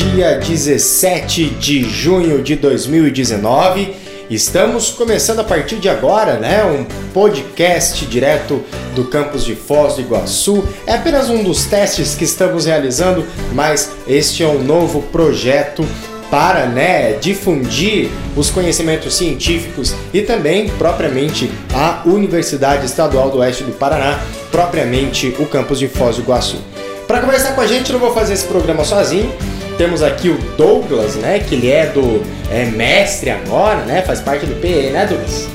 dia 17 de junho de 2019. Estamos começando a partir de agora, né, um podcast direto do campus de Foz do Iguaçu. É apenas um dos testes que estamos realizando, mas este é um novo projeto para né, difundir os conhecimentos científicos e também propriamente a Universidade Estadual do Oeste do Paraná, propriamente o campus de Foz do Iguaçu. Para conversar com a gente, não vou fazer esse programa sozinho. Temos aqui o Douglas, né? Que ele é do é, mestre agora, né? Faz parte do PE, né, Douglas?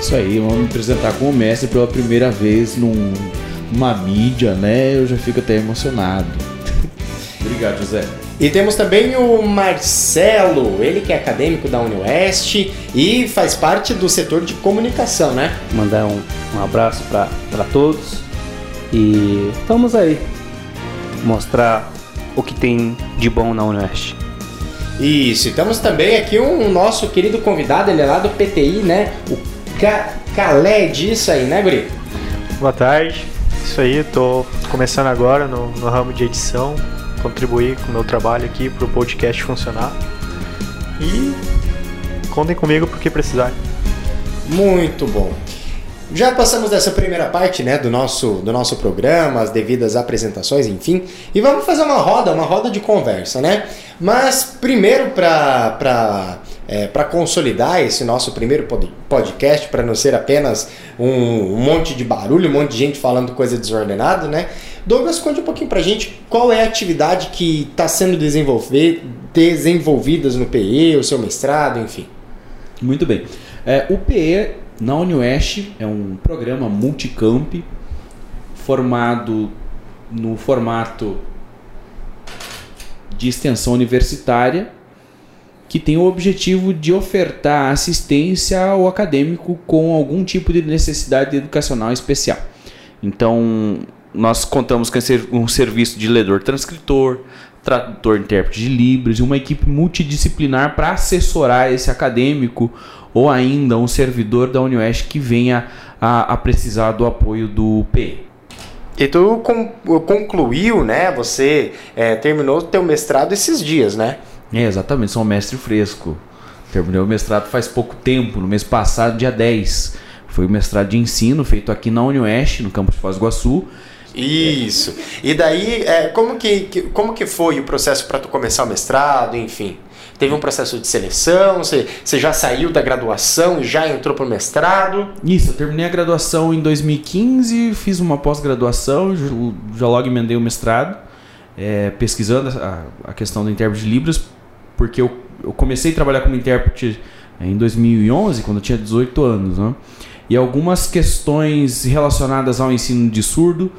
Isso aí, vamos me apresentar como mestre pela primeira vez num, numa mídia, né? Eu já fico até emocionado. Obrigado, José. E temos também o Marcelo, ele que é acadêmico da UniOeste e faz parte do setor de comunicação, né? Mandar um, um abraço para todos e estamos aí mostrar o que tem de bom na. Isso, e temos também aqui um nosso querido convidado, ele é lá do PTI, né? O Ca Khaled, isso aí, né, Guri? Boa tarde, isso aí, tô começando agora no, no ramo de edição, contribuir com o meu trabalho aqui para o podcast funcionar. E contem comigo porque precisar. Muito bom. Já passamos dessa primeira parte, né, do nosso, do nosso programa, as devidas apresentações, enfim, e vamos fazer uma roda, uma roda de conversa, né? Mas primeiro para é, para consolidar esse nosso primeiro podcast, para não ser apenas um, um, monte de barulho, um monte de gente falando coisa desordenada, né? Douglas, conte um pouquinho para gente qual é a atividade que está sendo desenvolvida no PE, o seu mestrado, enfim. Muito bem. É, o PE na UniOeste é um programa multicamp formado no formato de extensão universitária que tem o objetivo de ofertar assistência ao acadêmico com algum tipo de necessidade educacional especial. Então, nós contamos com um serviço de ledor-transcritor, tradutor intérprete de Libras e uma equipe multidisciplinar para assessorar esse acadêmico ou ainda um servidor da UniOeste que venha a, a precisar do apoio do PE. E tu concluiu, né? Você é, terminou o teu mestrado esses dias, né? É, exatamente, sou um mestre fresco. Terminei o mestrado faz pouco tempo, no mês passado, dia 10. Foi o mestrado de ensino feito aqui na UniOeste, no campus de Foz do Iguaçu. Isso. E daí, é, como, que, como que foi o processo para tu começar o mestrado, enfim? Teve um processo de seleção? Você, você já saiu da graduação e já entrou para o mestrado? Isso, eu terminei a graduação em 2015, fiz uma pós-graduação, já logo emendei o mestrado, é, pesquisando a, a, questão do intérprete de Libras, porque eu, eu comecei a trabalhar como intérprete em 2011, quando eu tinha 18 anos. Né? E algumas questões relacionadas ao ensino de surdo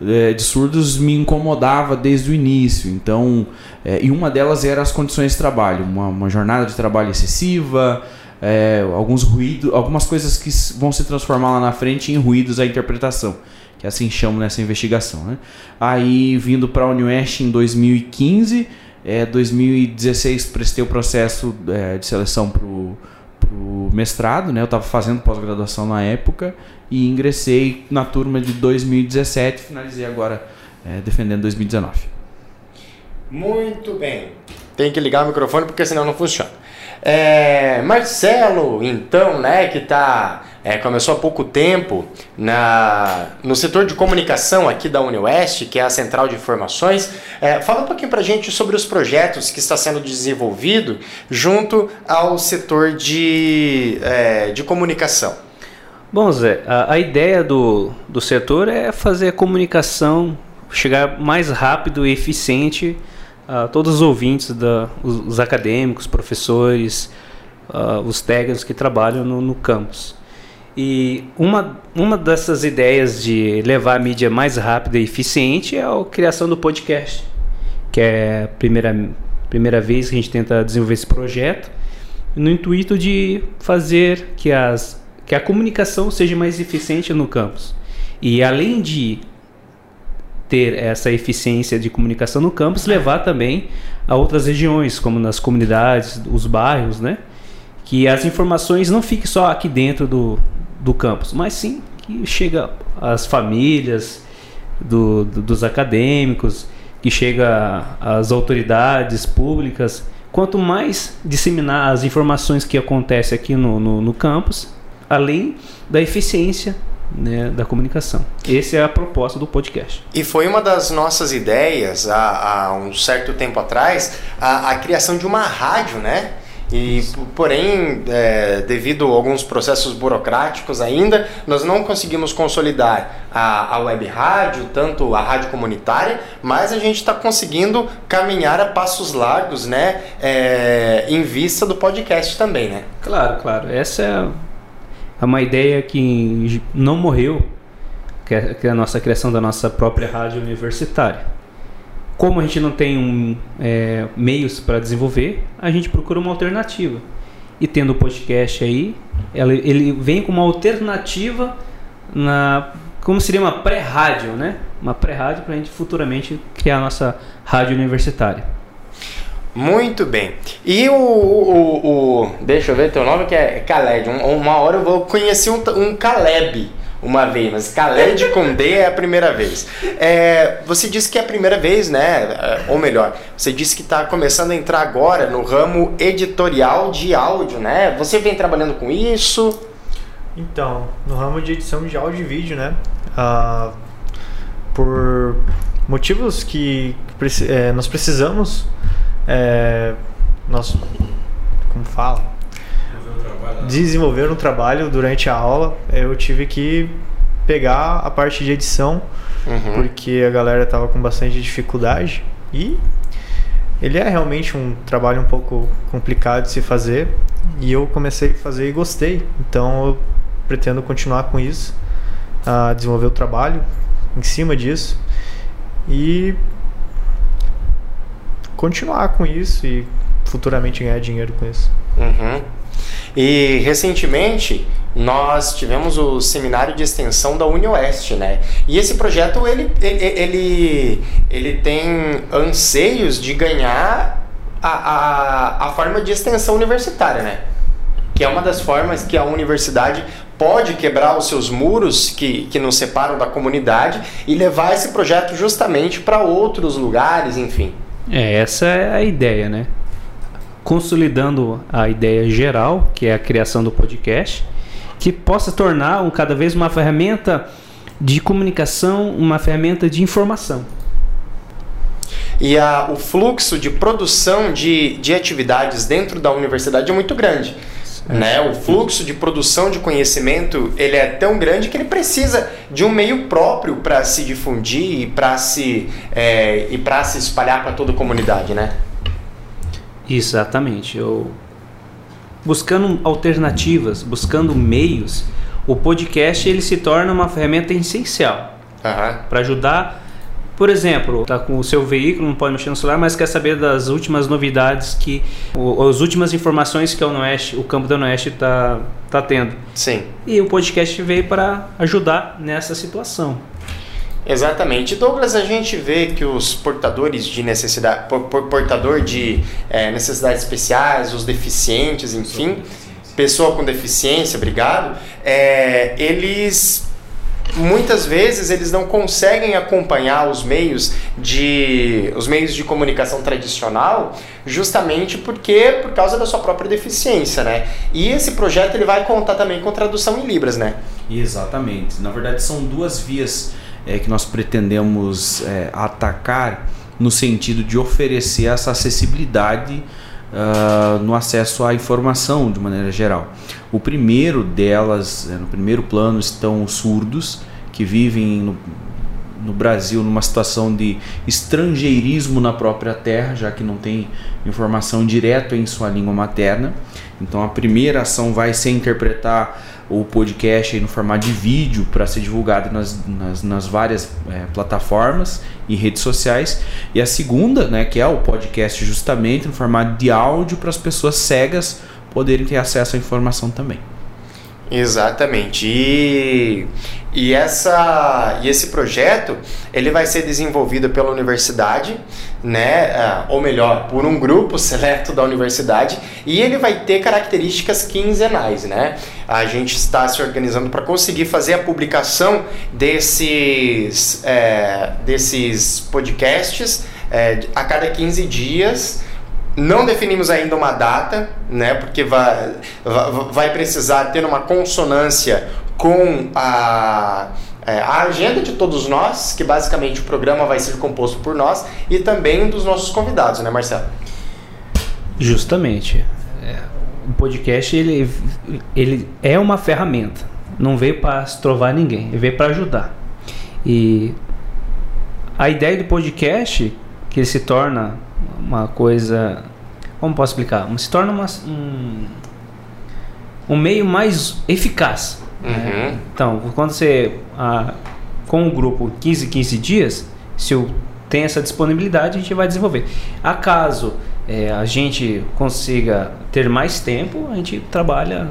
é, de surdos me incomodava desde o início. Então, é, e uma delas era as condições de trabalho, uma, uma jornada de trabalho excessiva, é, alguns ruídos, algumas coisas que vão se transformar lá na frente em ruídos à interpretação, que assim chamam nessa investigação. Né? Aí, vindo para a Unioeste em 2015, é, 2016 prestei o processo é, de seleção para o mestrado, né? Eu estava fazendo pós-graduação na época e ingressei na turma de 2017, finalizei agora é, defendendo 2019. Muito bem. Tem que ligar o microfone porque senão não funciona. É, Marcelo, então, né, que tá, é, começou há pouco tempo na, no setor de comunicação aqui da UniOeste, que é a Central de Informações, é, fala um pouquinho pra gente sobre os projetos que está sendo desenvolvido junto ao setor de, é, de comunicação. Bom, Zé, a, a ideia do, do setor é fazer a comunicação chegar mais rápido e eficiente a todos os ouvintes, da, os, os acadêmicos, professores, uh, os técnicos que trabalham no, no campus. E uma, uma dessas ideias de levar a mídia mais rápida e eficiente é a criação do podcast, que é a primeira, primeira vez que a gente tenta desenvolver esse projeto, no intuito de fazer que, as, que a comunicação seja mais eficiente no campus. E além de ter essa eficiência de comunicação no campus, levar também a outras regiões, como nas comunidades, os bairros, né? Que as informações não fiquem só aqui dentro do, do campus, mas sim que chega às famílias do, do, dos acadêmicos, que chega às autoridades públicas. Quanto mais disseminar as informações que acontecem aqui no, no, no campus, além da eficiência né, da comunicação. Essa é a proposta do podcast. E foi uma das nossas ideias há, há um certo tempo atrás a, a criação de uma rádio, né? E, porém, é, devido a alguns processos burocráticos ainda, nós não conseguimos consolidar a, a web rádio, tanto a rádio comunitária, mas a gente está conseguindo caminhar a passos largos, né? É, em vista do podcast também, né? Claro, claro. Essa é é uma ideia que não morreu, que é, que é a nossa criação da nossa própria rádio universitária. Como a gente não tem um, é, meios para desenvolver, a gente procura uma alternativa. E tendo o podcast aí, ela, ele vem com uma alternativa na como seria uma pré-rádio, né? Uma pré-rádio para a gente futuramente criar a nossa rádio universitária. Muito bem. E o, o, o, Deixa eu ver teu nome que é. Um, uma hora eu vou conhecer um, Caleb uma vez, mas com D é a primeira vez. É, você disse que é a primeira vez, né? É, ou melhor, você disse que está começando a entrar agora no ramo editorial de áudio, né? Você vem trabalhando com isso? Então, no ramo de edição de áudio e vídeo, né? Uh, por motivos que é, nós precisamos é, nós, como fala? Desenvolver um trabalho durante a aula. Eu tive que pegar a parte de edição, uhum. porque a galera tava com bastante dificuldade. E ele é realmente um trabalho um pouco complicado de se fazer. E eu comecei a fazer e gostei. Então eu pretendo continuar com isso, a desenvolver o trabalho em cima disso. E continuar com isso e futuramente ganhar dinheiro com isso. Uhum. E recentemente nós tivemos o seminário de extensão da UniOeste, né? E esse projeto ele, ele, ele tem anseios de ganhar a, a, a forma de extensão universitária, né? Que é uma das formas que a universidade pode quebrar os seus muros que, que nos separam da comunidade e levar esse projeto justamente para outros lugares, enfim. É, essa é a ideia, né? Consolidando a ideia geral, que é a criação do podcast, que possa tornar um, cada vez uma ferramenta de comunicação, uma ferramenta de informação. E a, o fluxo de produção de, de atividades dentro da universidade é muito grande. Né? O fluxo de produção de conhecimento ele é tão grande que ele precisa de um meio próprio para se difundir e para se, é, e se espalhar para toda a comunidade, né? Exatamente. Eu, buscando alternativas, buscando meios, o podcast ele se torna uma ferramenta essencial uhum. para ajudar por exemplo, está com o seu veículo, não pode mexer no celular, mas quer saber das últimas novidades que. as últimas informações que o, Oeste, o campo da Oeste está tá tendo. Sim. E o podcast veio para ajudar nessa situação. Exatamente. Douglas, a gente vê que os portadores de necessidade, portador de é, necessidades especiais, os deficientes, enfim, pessoa com deficiência, obrigado, é, eles muitas vezes eles não conseguem acompanhar os meios de os meios de comunicação tradicional justamente porque por causa da sua própria deficiência, né? E esse projeto ele vai contar também com tradução em libras, né? Exatamente. Na verdade são duas vias é, que nós pretendemos é, atacar no sentido de oferecer essa acessibilidade uh, no acesso à informação de maneira geral. O primeiro delas, é, no primeiro plano, estão os surdos que vivem no, no Brasil numa situação de estrangeirismo na própria terra, já que não tem informação direta em sua língua materna. Então a primeira ação vai ser interpretar o podcast no formato de vídeo para ser divulgado nas, nas, nas várias é, plataformas e redes sociais. E a segunda, né, que é o podcast justamente no formato de áudio para as pessoas cegas poderem ter acesso à informação também. Exatamente. E, e, essa, e esse projeto ele vai ser desenvolvido pela universidade, né? Ah, ou melhor, por um grupo seleto da universidade, e ele vai ter características quinzenais. Né? A gente está se organizando para conseguir fazer a publicação desses, é, desses podcasts é, a cada 15 dias. Não definimos ainda uma data, né? Porque vai, vai precisar ter uma consonância com a, é, a agenda de todos nós, que basicamente o programa vai ser composto por nós e também dos nossos convidados, né, Marcelo? Justamente. É, o podcast ele, ele é uma ferramenta. Não veio para estrovar ninguém, ele veio para ajudar. E a ideia do podcast que ele se torna uma coisa, como posso explicar? Se torna uma, um, um meio mais eficaz. Uhum. Né? Então, quando você ah, com o grupo 15 15 dias, se eu tenho essa disponibilidade, a gente vai desenvolver. Acaso é, a gente consiga ter mais tempo, a gente trabalha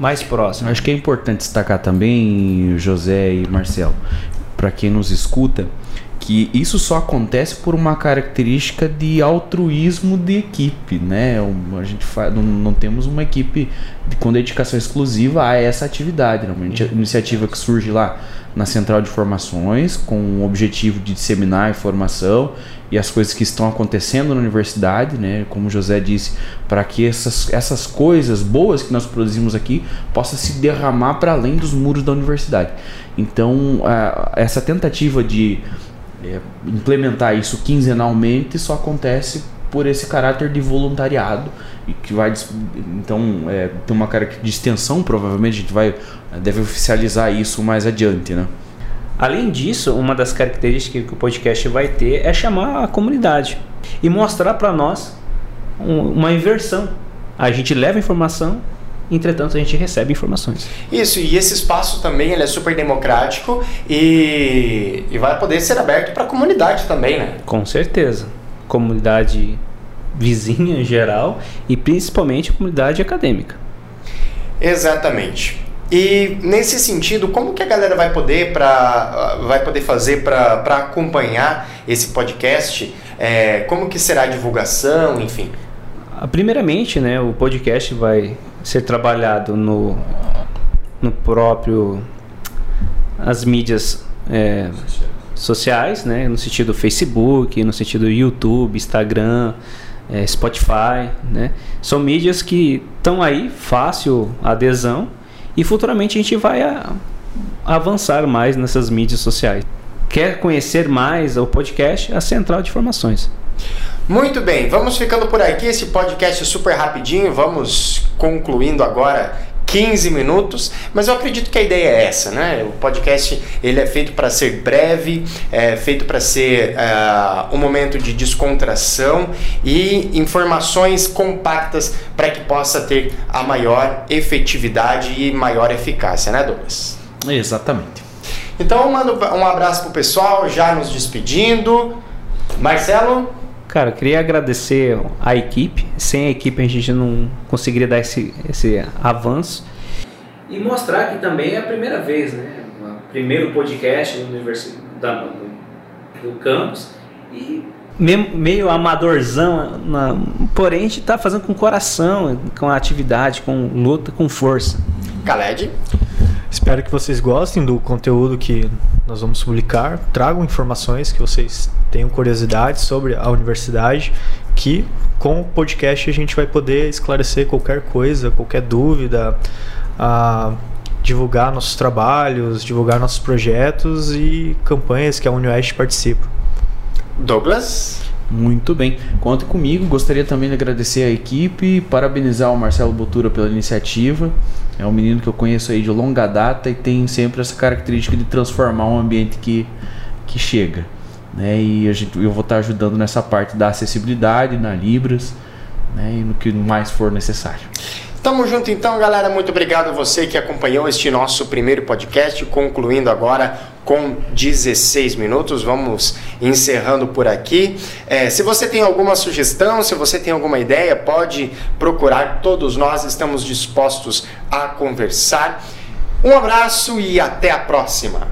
mais próximo. Acho que é importante destacar também, José e Marcelo, para quem nos escuta, que isso só acontece por uma característica de altruísmo de equipe, né? A gente faz, não, não temos uma equipe com dedicação exclusiva a essa atividade, né? uma iniciativa que surge lá na central de formações com o objetivo de disseminar a informação e as coisas que estão acontecendo na universidade, né? Como José disse, para que essas, essas coisas boas que nós produzimos aqui possam se derramar para além dos muros da universidade. Então, essa tentativa de é, implementar isso quinzenalmente só acontece por esse caráter de voluntariado e que vai então é, ter uma característica de extensão provavelmente a gente vai deve oficializar isso mais adiante né? Além disso uma das características que o podcast vai ter é chamar a comunidade e mostrar para nós uma inversão. A gente leva informação entretanto a gente recebe informações. Isso, e esse espaço também ele é super democrático e, e vai poder ser aberto para a comunidade também, né? Com certeza. Comunidade vizinha em geral e principalmente a comunidade acadêmica. Exatamente. E nesse sentido, como que a galera vai poder para vai poder fazer para acompanhar esse podcast? É, como que será a divulgação, enfim? Ah, primeiramente, né, o podcast vai ser trabalhado no, no próprio as mídias é, sociais, né, no sentido Facebook, no sentido YouTube, Instagram, é, Spotify, né, são mídias que estão aí fácil adesão e futuramente a gente vai a, avançar mais nessas mídias sociais. Quer conhecer mais o podcast? A Central de Informações. Muito bem, vamos ficando por aqui. Esse podcast é super rapidinho. Vamos concluindo agora 15 minutos, mas eu acredito que a ideia é essa, né? O podcast ele é feito para ser breve, é feito para ser uh, um momento de descontração e informações compactas para que possa ter a maior efetividade e maior eficácia, né, Douglas? Exatamente. Então, mando um abraço pro pessoal, já nos despedindo. Marcelo? Cara, eu queria agradecer a equipe. Sem a equipe a gente não conseguiria dar esse, esse avanço. E mostrar que também é a primeira vez, né? O primeiro podcast do, da, do, do campus. E meio, meio amadorzão, na, porém a gente está fazendo com coração, com atividade, com luta, com força. Khaled? Espero que vocês gostem do conteúdo que nós vamos publicar. Tragam informações que vocês tenham curiosidade sobre a universidade, que com o podcast a gente vai poder esclarecer qualquer coisa, qualquer dúvida, a divulgar nossos trabalhos, divulgar nossos projetos e campanhas que a UniOeste participa. Douglas? Muito bem, conte comigo. Gostaria também de agradecer a equipe, parabenizar o Marcelo Botura pela iniciativa. É um menino que eu conheço aí de longa data e tem sempre essa característica de transformar um ambiente que, que chega. Né? E a gente, eu vou estar ajudando nessa parte da acessibilidade, na Libras, né? e no que mais for necessário. Tamo junto então, galera. Muito obrigado a você que acompanhou este nosso primeiro podcast, concluindo agora com 16 minutos. Vamos encerrando por aqui. É, se você tem alguma sugestão, se você tem alguma ideia, pode procurar. Todos nós estamos dispostos a conversar. Um abraço e até a próxima.